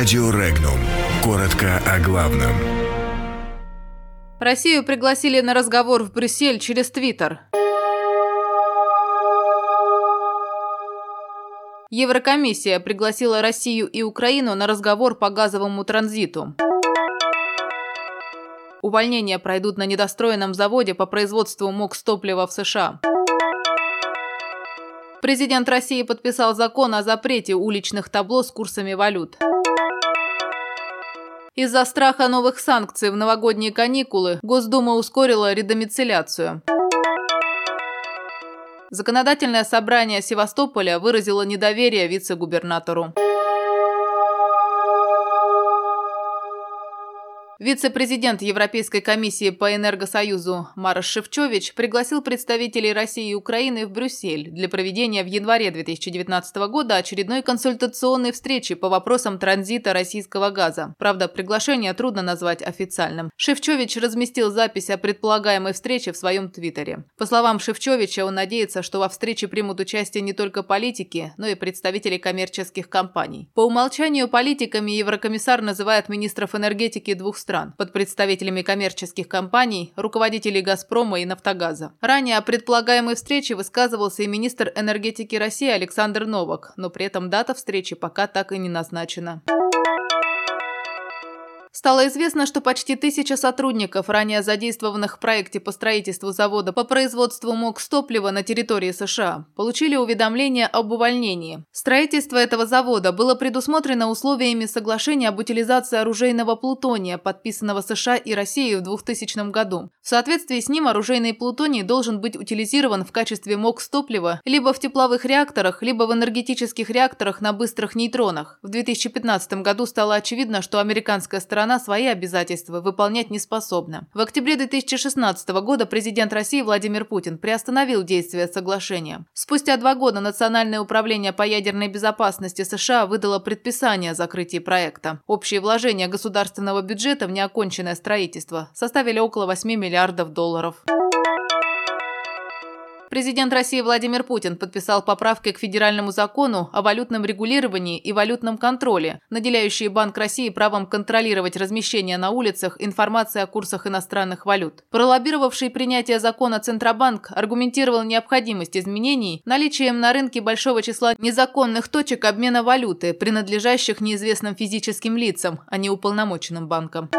Радио Регнум. Коротко о главном. Россию пригласили на разговор в Брюссель через Твиттер. Еврокомиссия пригласила Россию и Украину на разговор по газовому транзиту. Увольнения пройдут на недостроенном заводе по производству МОКС топлива в США. Президент России подписал закон о запрете уличных табло с курсами валют. Из-за страха новых санкций в новогодние каникулы Госдума ускорила редомицеляцию. Законодательное собрание Севастополя выразило недоверие вице-губернатору. Вице-президент Европейской комиссии по Энергосоюзу Мараш Шевчович пригласил представителей России и Украины в Брюссель для проведения в январе 2019 года очередной консультационной встречи по вопросам транзита российского газа. Правда, приглашение трудно назвать официальным. Шевчович разместил запись о предполагаемой встрече в своем твиттере. По словам Шевчовича, он надеется, что во встрече примут участие не только политики, но и представители коммерческих компаний. По умолчанию политиками Еврокомиссар называет министров энергетики двух стран стран под представителями коммерческих компаний, руководителей «Газпрома» и «Нафтогаза». Ранее о предполагаемой встрече высказывался и министр энергетики России Александр Новак, но при этом дата встречи пока так и не назначена. Стало известно, что почти тысяча сотрудников, ранее задействованных в проекте по строительству завода по производству МОКС топлива на территории США, получили уведомление об увольнении. Строительство этого завода было предусмотрено условиями соглашения об утилизации оружейного плутония, подписанного США и Россией в 2000 году. В соответствии с ним оружейный плутоний должен быть утилизирован в качестве МОКС топлива либо в тепловых реакторах, либо в энергетических реакторах на быстрых нейтронах. В 2015 году стало очевидно, что американская сторона страна свои обязательства выполнять не способна. В октябре 2016 года президент России Владимир Путин приостановил действие соглашения. Спустя два года Национальное управление по ядерной безопасности США выдало предписание о закрытии проекта. Общие вложения государственного бюджета в неоконченное строительство составили около 8 миллиардов долларов. Президент России Владимир Путин подписал поправки к федеральному закону о валютном регулировании и валютном контроле, наделяющие Банк России правом контролировать размещение на улицах информации о курсах иностранных валют. Пролоббировавший принятие закона Центробанк аргументировал необходимость изменений наличием на рынке большого числа незаконных точек обмена валюты, принадлежащих неизвестным физическим лицам, а не уполномоченным банкам.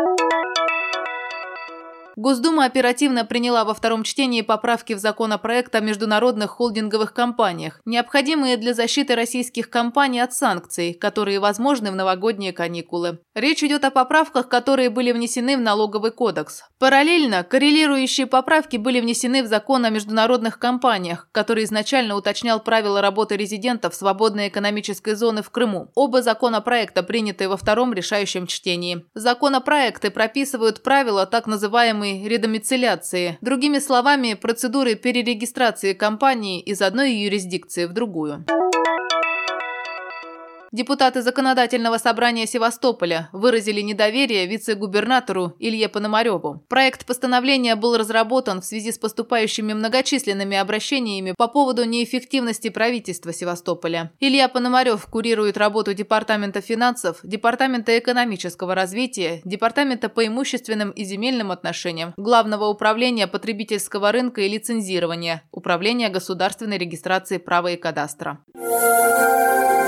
Госдума оперативно приняла во втором чтении поправки в законопроект о международных холдинговых компаниях, необходимые для защиты российских компаний от санкций, которые возможны в новогодние каникулы. Речь идет о поправках, которые были внесены в налоговый кодекс. Параллельно коррелирующие поправки были внесены в закон о международных компаниях, который изначально уточнял правила работы резидентов свободной экономической зоны в Крыму. Оба законопроекта приняты во втором решающем чтении. Законопроекты прописывают правила так называемой называемой редомицеляции, другими словами, процедуры перерегистрации компании из одной юрисдикции в другую. Депутаты Законодательного собрания Севастополя выразили недоверие вице-губернатору Илье Пономареву. Проект постановления был разработан в связи с поступающими многочисленными обращениями по поводу неэффективности правительства Севастополя. Илья Пономарев курирует работу Департамента финансов, Департамента экономического развития, Департамента по имущественным и земельным отношениям, Главного управления потребительского рынка и лицензирования, Управления государственной регистрации права и кадастра.